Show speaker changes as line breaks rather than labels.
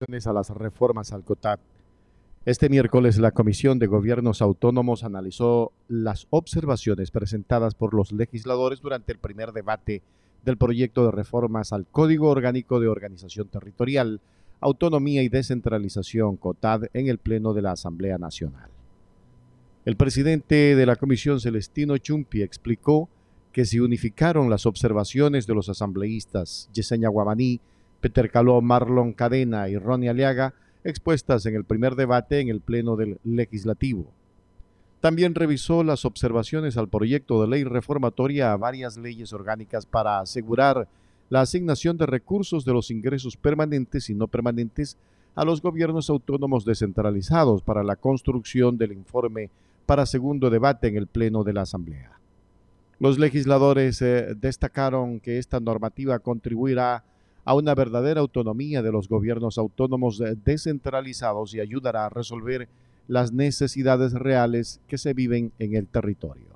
a las reformas al COTAD. Este miércoles la Comisión de Gobiernos Autónomos analizó las observaciones presentadas por los legisladores durante el primer debate del proyecto de reformas al Código Orgánico de Organización Territorial, Autonomía y Descentralización COTAD en el Pleno de la Asamblea Nacional. El presidente de la Comisión Celestino Chumpi explicó que se unificaron las observaciones de los asambleístas Yesenia Guamaní, Peter Caló, Marlon Cadena y Ronnie Aliaga, expuestas en el primer debate en el Pleno del Legislativo. También revisó las observaciones al proyecto de ley reformatoria a varias leyes orgánicas para asegurar la asignación de recursos de los ingresos permanentes y no permanentes a los gobiernos autónomos descentralizados para la construcción del informe para segundo debate en el Pleno de la Asamblea. Los legisladores eh, destacaron que esta normativa contribuirá a una verdadera autonomía de los gobiernos autónomos eh, descentralizados y ayudará a resolver las necesidades reales que se viven en el territorio.